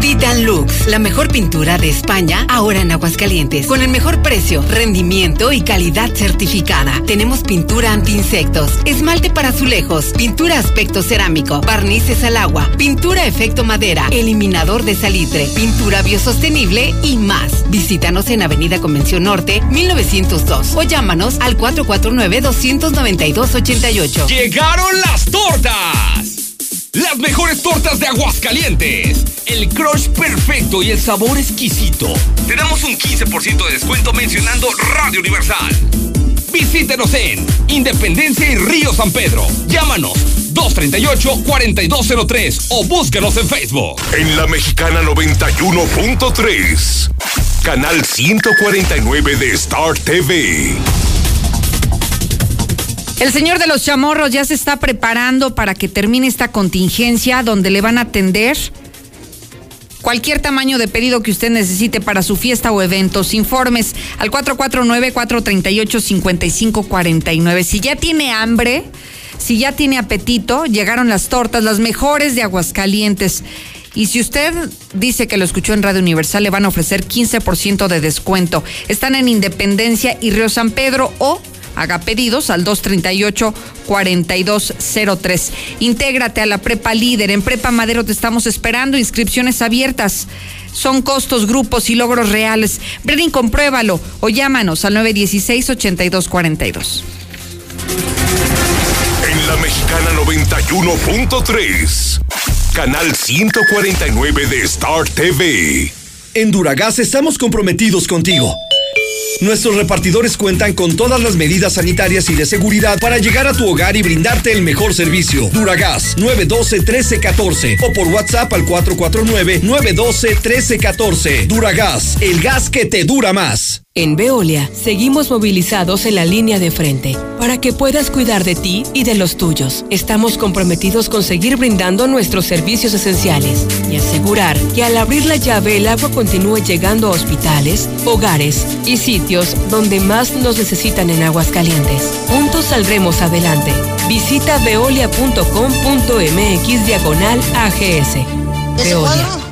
Titan Lux, la mejor pintura de España, ahora en Aguascalientes. Con el mejor precio, rendimiento y calidad certificada. Tenemos pintura anti-insectos, esmalte para azulejos, pintura aspecto cerámico, barnices al agua, pintura efecto madera, eliminador de salitre, pintura biosostenible y más. Visítanos en Avenida Convención Norte, 1902 o llámanos al 449-292-88. ¡Llegaron las tortas! Las mejores tortas de Aguascalientes. El crush perfecto y el sabor exquisito. Te damos un 15% de descuento mencionando Radio Universal. Visítenos en Independencia y Río San Pedro. Llámanos 238-4203 o búsquenos en Facebook. En la Mexicana 91.3, canal 149 de Star TV. El señor de los chamorros ya se está preparando para que termine esta contingencia donde le van a atender cualquier tamaño de pedido que usted necesite para su fiesta o eventos. Informes al 449-438-5549. Si ya tiene hambre, si ya tiene apetito, llegaron las tortas, las mejores de Aguascalientes. Y si usted dice que lo escuchó en Radio Universal, le van a ofrecer 15% de descuento. Están en Independencia y Río San Pedro o Haga pedidos al 238-4203. Intégrate a la Prepa Líder. En Prepa Madero te estamos esperando. Inscripciones abiertas. Son costos, grupos y logros reales. Bredin, compruébalo o llámanos al 916-8242. En la Mexicana 91.3, canal 149 de Star TV. En Duragas estamos comprometidos contigo. Nuestros repartidores cuentan con todas las medidas sanitarias y de seguridad para llegar a tu hogar y brindarte el mejor servicio. Duragas 912-1314 o por WhatsApp al 449-912-1314. Duragas, el gas que te dura más. En Veolia seguimos movilizados en la línea de frente para que puedas cuidar de ti y de los tuyos. Estamos comprometidos con seguir brindando nuestros servicios esenciales y asegurar que al abrir la llave el agua continúe llegando a hospitales, hogares y sitios donde más nos necesitan en aguas calientes. Juntos saldremos adelante. Visita veolia.com.mx diagonal AGS. Veolia.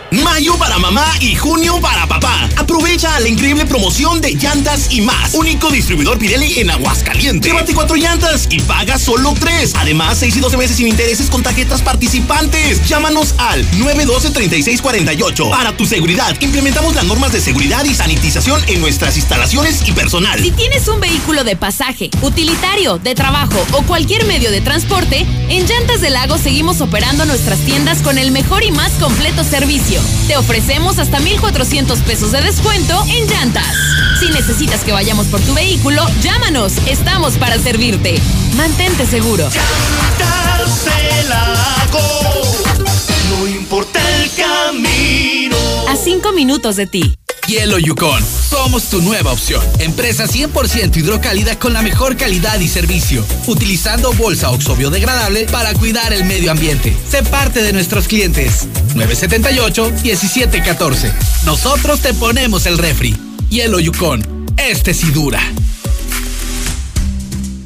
Mayo para mamá y junio para papá. Aprovecha la increíble promoción de llantas y más. Único distribuidor Pirelli en Aguascalientes. Llévate cuatro llantas y paga solo tres. Además, 6 y 12 meses sin intereses con tarjetas participantes. Llámanos al 912-3648. Para tu seguridad, implementamos las normas de seguridad y sanitización en nuestras instalaciones y personal. Si tienes un vehículo de pasaje, utilitario, de trabajo o cualquier medio de transporte, en Llantas del Lago seguimos operando nuestras tiendas con el mejor y más completo servicio. Te ofrecemos hasta 1,400 pesos de descuento en llantas. Si necesitas que vayamos por tu vehículo, llámanos. Estamos para servirte. Mantente seguro. No importa el camino. A cinco minutos de ti. Hielo Yukon. Somos tu nueva opción. Empresa 100% hidrocálida con la mejor calidad y servicio. Utilizando bolsa oxo biodegradable para cuidar el medio ambiente. Sé parte de nuestros clientes. 978-1714. Nosotros te ponemos el refri. Hielo Yukon. Este sí dura.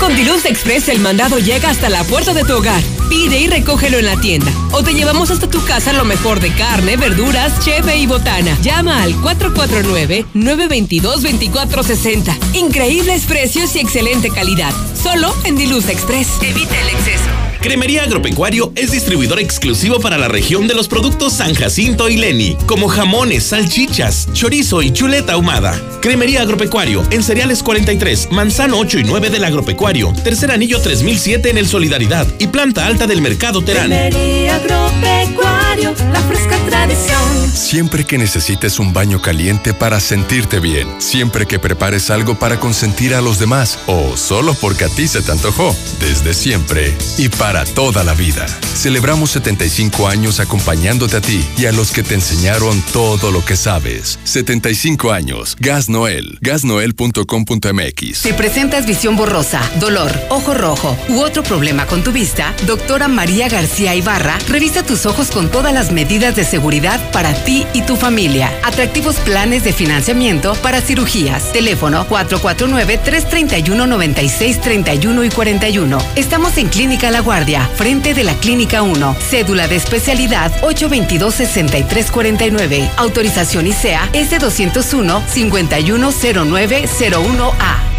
Con Diluz Express el mandado llega hasta la puerta de tu hogar. Pide y recógelo en la tienda. O te llevamos hasta tu casa lo mejor de carne, verduras, cheve y botana. Llama al 449-922-2460. Increíbles precios y excelente calidad. Solo en Diluz Express. Evita el exceso. Cremería Agropecuario es distribuidor exclusivo para la región de los productos San Jacinto y Leni, como jamones, salchichas, chorizo y chuleta ahumada. Cremería Agropecuario en Cereales 43, Manzano 8 y 9 del Agropecuario, Tercer Anillo 3007 en el Solidaridad y Planta Alta del Mercado Terán. Cremería Agropecuario, la fresca tradición. Siempre que necesites un baño caliente para sentirte bien, siempre que prepares algo para consentir a los demás o solo porque a ti se te antojó, desde siempre y para toda la vida. Celebramos 75 años acompañándote a ti y a los que te enseñaron todo lo que sabes. 75 años. Gas Noel. Gasnoel.com.mx. Si presentas visión borrosa, dolor, ojo rojo u otro problema con tu vista, doctora María García Ibarra revisa tus ojos con todas las medidas de seguridad para ti y tu familia. Atractivos planes de financiamiento para cirugías. Teléfono 449-331-9631 y 41. Estamos en Clínica La Guardia, frente de la Clínica 1. Cédula de especialidad 822-6349. Autorización ICEA S 201-510901A.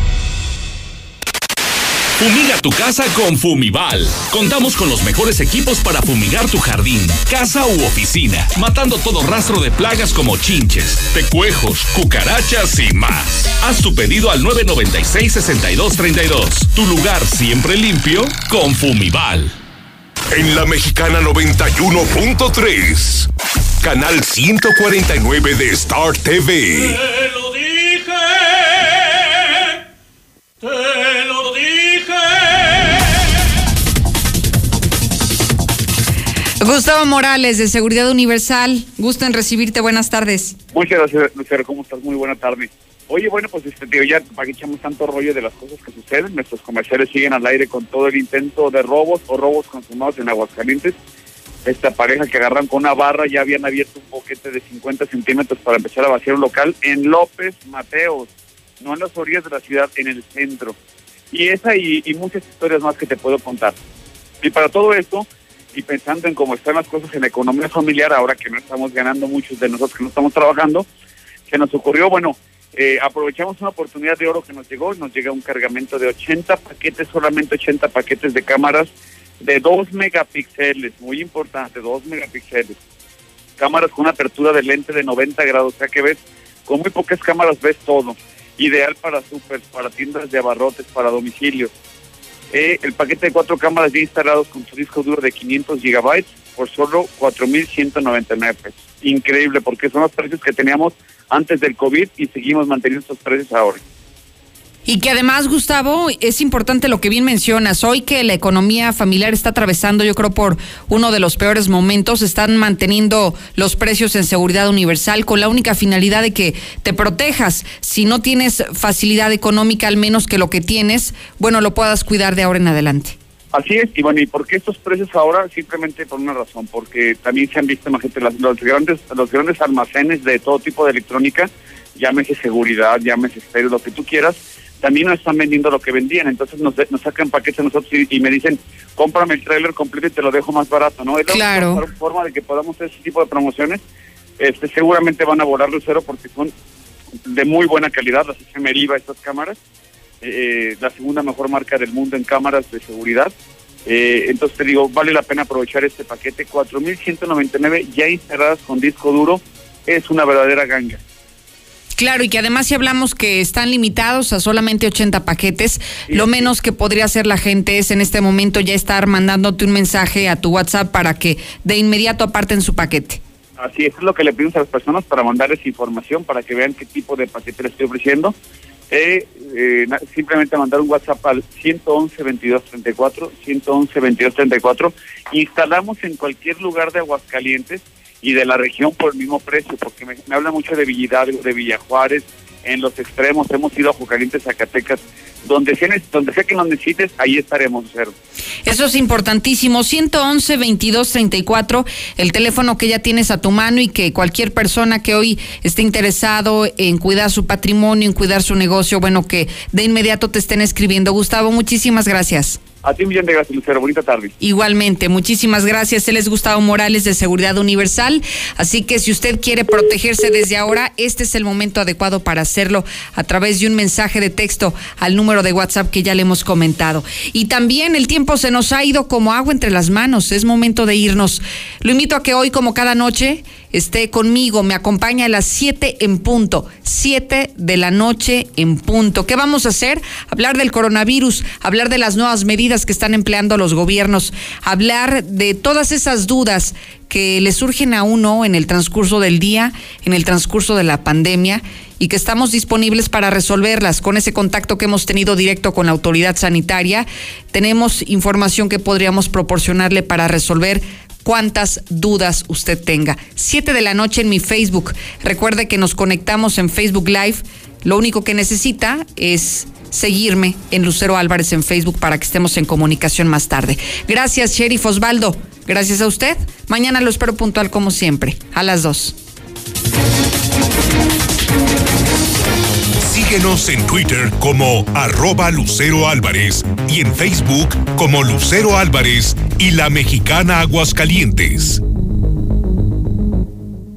Fumiga tu casa con Fumival. Contamos con los mejores equipos para fumigar tu jardín, casa u oficina, matando todo rastro de plagas como chinches, pecuejos, cucarachas y más. Haz tu pedido al 996-6232. Tu lugar siempre limpio con Fumival. En la Mexicana 91.3, canal 149 de Star TV. lo dije, te Gustavo Morales, de Seguridad Universal. Gusto en recibirte. Buenas tardes. Muchas gracias, Lucero. ¿Cómo estás? Muy buena tarde. Oye, bueno, pues este, tío, ya para que echamos tanto rollo de las cosas que suceden, nuestros comerciales siguen al aire con todo el intento de robos o robos consumados en Aguascalientes. Esta pareja que agarran con una barra ya habían abierto un boquete de 50 centímetros para empezar a vaciar un local en López Mateos, no en las orillas de la ciudad, en el centro. Y esa y, y muchas historias más que te puedo contar. Y para todo esto, y pensando en cómo están las cosas en la economía familiar, ahora que no estamos ganando muchos de nosotros que no estamos trabajando, se nos ocurrió, bueno, eh, aprovechamos una oportunidad de oro que nos llegó, nos llega un cargamento de 80 paquetes, solamente 80 paquetes de cámaras de 2 megapíxeles, muy importante, 2 megapíxeles. Cámaras con una apertura de lente de 90 grados, o sea que ves, con muy pocas cámaras ves todo. Ideal para super, para tiendas de abarrotes, para domicilios. Eh, el paquete de cuatro cámaras ya instalados con su disco duro de 500 gigabytes por solo 4.199 pesos. Increíble, porque son los precios que teníamos antes del COVID y seguimos manteniendo estos precios ahora. Y que además, Gustavo, es importante lo que bien mencionas. Hoy que la economía familiar está atravesando, yo creo, por uno de los peores momentos, están manteniendo los precios en seguridad universal con la única finalidad de que te protejas. Si no tienes facilidad económica, al menos que lo que tienes, bueno, lo puedas cuidar de ahora en adelante. Así es, y bueno, ¿y por qué estos precios ahora? Simplemente por una razón, porque también se han visto, imagínate, las- los grandes, los grandes almacenes de todo tipo de electrónica, llámese seguridad, llámese estéreo, lo que tú quieras, también no están vendiendo lo que vendían, entonces nos, nos sacan paquetes a nosotros y, y me dicen, cómprame el trailer completo y te lo dejo más barato, ¿no? Es la Claro. for- forma de que podamos hacer ese tipo de promociones, este seguramente van a volar lucero porque son de muy buena calidad, las Meriva estas cámaras, eh, la segunda mejor marca del mundo en cámaras de seguridad. Eh, entonces te digo, vale la pena aprovechar este paquete, 4.199 ya instaladas con disco duro, es una verdadera ganga. Claro, y que además si hablamos que están limitados a solamente 80 paquetes, lo menos que podría hacer la gente es en este momento ya estar mandándote un mensaje a tu WhatsApp para que de inmediato aparten su paquete. Así es, es lo que le pedimos a las personas para mandarles información, para que vean qué tipo de paquete les estoy ofreciendo. Eh, eh, simplemente mandar un WhatsApp al 111 2234 111 2234 Instalamos en cualquier lugar de Aguascalientes y de la región por el mismo precio, porque me, habla mucho de Villa Hidalgo, de Villa Juárez, en los extremos. Hemos ido a Jucalientes, Zacatecas, donde sea, donde sea que nos necesites, ahí estaremos, Lucero. Eso es importantísimo. 111 2234 el teléfono que ya tienes a tu mano y que cualquier persona que hoy esté interesado en cuidar su patrimonio, en cuidar su negocio, bueno, que de inmediato te estén escribiendo. Gustavo, muchísimas gracias. A ti un millón de gracias, Lucero. Bonita tarde. Igualmente, muchísimas gracias. Él es Gustavo Morales de Seguridad Universal. Así que si usted quiere protegerse desde ahora, este es el momento adecuado para hacerlo a través de un mensaje de texto al número de WhatsApp que ya le hemos comentado. Y también el tiempo se nos ha ido como agua entre las manos. Es momento de irnos. Lo invito a que hoy, como cada noche, esté conmigo, me acompaña a las 7 en punto, 7 de la noche en punto. ¿Qué vamos a hacer? Hablar del coronavirus, hablar de las nuevas medidas que están empleando los gobiernos, hablar de todas esas dudas que le surgen a uno en el transcurso del día, en el transcurso de la pandemia y que estamos disponibles para resolverlas con ese contacto que hemos tenido directo con la autoridad sanitaria. Tenemos información que podríamos proporcionarle para resolver cuántas dudas usted tenga. Siete de la noche en mi Facebook. Recuerde que nos conectamos en Facebook Live. Lo único que necesita es seguirme en Lucero Álvarez en Facebook para que estemos en comunicación más tarde. Gracias, Sheriff Osvaldo. Gracias a usted. Mañana lo espero puntual como siempre, a las dos. Síguenos en Twitter como arroba Lucero Álvarez y en Facebook como Lucero Álvarez y la mexicana Aguascalientes.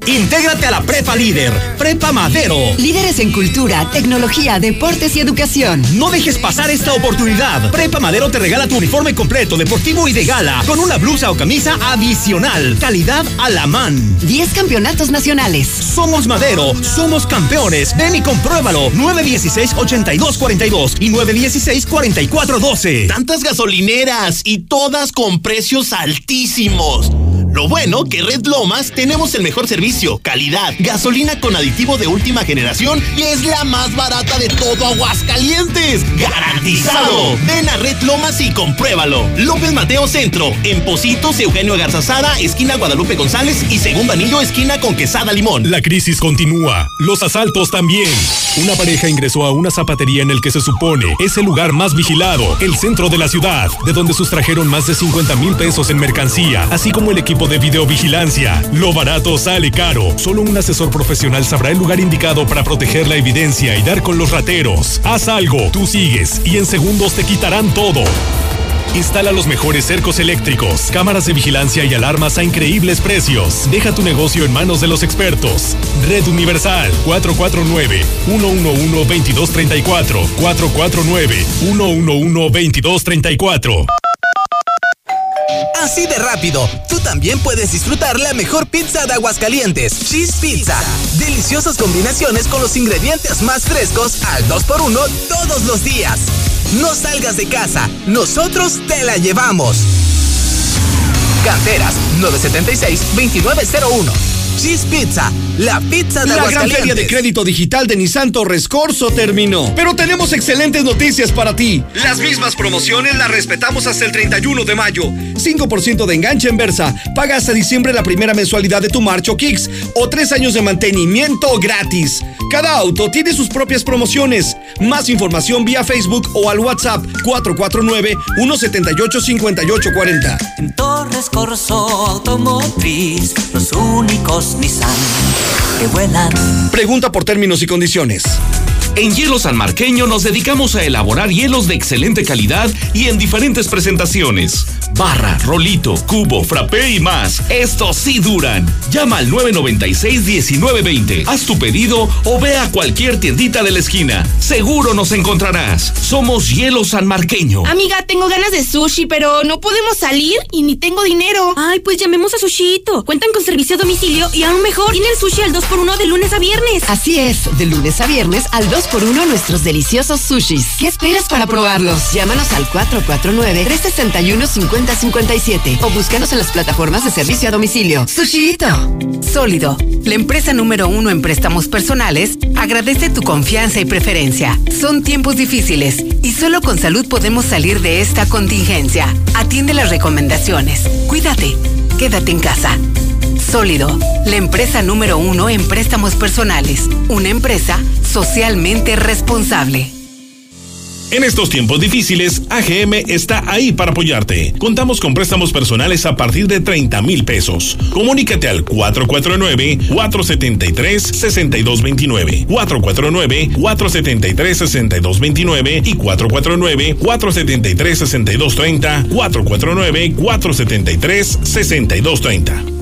Intégrate a la Prepa Líder, Prepa Madero. Líderes en cultura, tecnología, deportes y educación. No dejes pasar esta oportunidad. Prepa Madero te regala tu uniforme completo, deportivo y de gala, con una blusa o camisa adicional. Calidad a la man. 10 campeonatos nacionales. Somos Madero, somos campeones. Ven y compruébalo. 916-8242 y 916-4412. Tantas gasolineras y todas con precios altísimos. Lo bueno que Red Lomas tenemos el mejor servicio, calidad, gasolina con aditivo de última generación y es la más barata de todo Aguascalientes. ¡Garantizado! Ven a Red Lomas y compruébalo. López Mateo Centro, en Positos, Eugenio Garzazada, esquina Guadalupe González y segundo anillo, esquina con Quesada Limón. La crisis continúa, los asaltos también. Una pareja ingresó a una zapatería en el que se supone es el lugar más vigilado, el centro de la ciudad, de donde sustrajeron más de 50 mil pesos en mercancía, así como el equipo de videovigilancia. Lo barato sale caro. Solo un asesor profesional sabrá el lugar indicado para proteger la evidencia y dar con los rateros. Haz algo, tú sigues y en segundos te quitarán todo. Instala los mejores cercos eléctricos, cámaras de vigilancia y alarmas a increíbles precios. Deja tu negocio en manos de los expertos. Red Universal 449-111-2234. 449-111-2234. Así de rápido, tú también puedes disfrutar la mejor pizza de Aguascalientes, Cheese Pizza. Deliciosas combinaciones con los ingredientes más frescos al 2x1 todos los días. No salgas de casa, nosotros te la llevamos. Canteras 976-2901. Cheese Pizza, la pizza de La gran feria de crédito digital de Nissan Torres Corso terminó. Pero tenemos excelentes noticias para ti. Las mismas promociones las respetamos hasta el 31 de mayo. 5% de enganche en Versa. Paga hasta diciembre la primera mensualidad de tu Marcho Kicks o tres años de mantenimiento gratis. Cada auto tiene sus propias promociones. Más información vía Facebook o al WhatsApp 449-178-5840. En Torres Corso Automotriz, los únicos Pregunta por términos y condiciones. En Hielo San Marqueño nos dedicamos a elaborar hielos de excelente calidad y en diferentes presentaciones. Barra, rolito, cubo, frappé y más. Estos sí duran. Llama al 996-1920. Haz tu pedido o ve a cualquier tiendita de la esquina. Seguro nos encontrarás. Somos Hielo San Marqueño. Amiga, tengo ganas de sushi, pero no podemos salir y ni tengo dinero. Ay, pues llamemos a Sushito. Cuentan con servicio a domicilio y aún mejor, tienen sushi al 2x1 de lunes a viernes. Así es, de lunes a viernes al 2x1 nuestros deliciosos sushis. ¿Qué esperas para probarlos? Llámanos al 449-361-5057 o búscanos en las plataformas de servicio a domicilio. Sushito. Sólido, la empresa número uno en préstamos personales, agradece tu confianza y preferencia. Son tiempos difíciles y solo con salud podemos salir de esta contingencia. Atiende las recomendaciones. Cuídate. Quédate en casa. Sólido, la empresa número uno en préstamos personales. Una empresa socialmente responsable. En estos tiempos difíciles, AGM está ahí para apoyarte. Contamos con préstamos personales a partir de 30 mil pesos. Comunícate al 449-473-6229. 449-473-6229 y 449-473-6230. 449-473-6230.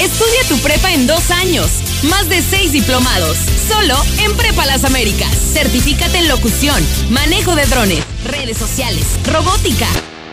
Estudia tu prepa en dos años. Más de seis diplomados. Solo en Prepa Las Américas. Certifícate en locución, manejo de drones, redes sociales, robótica,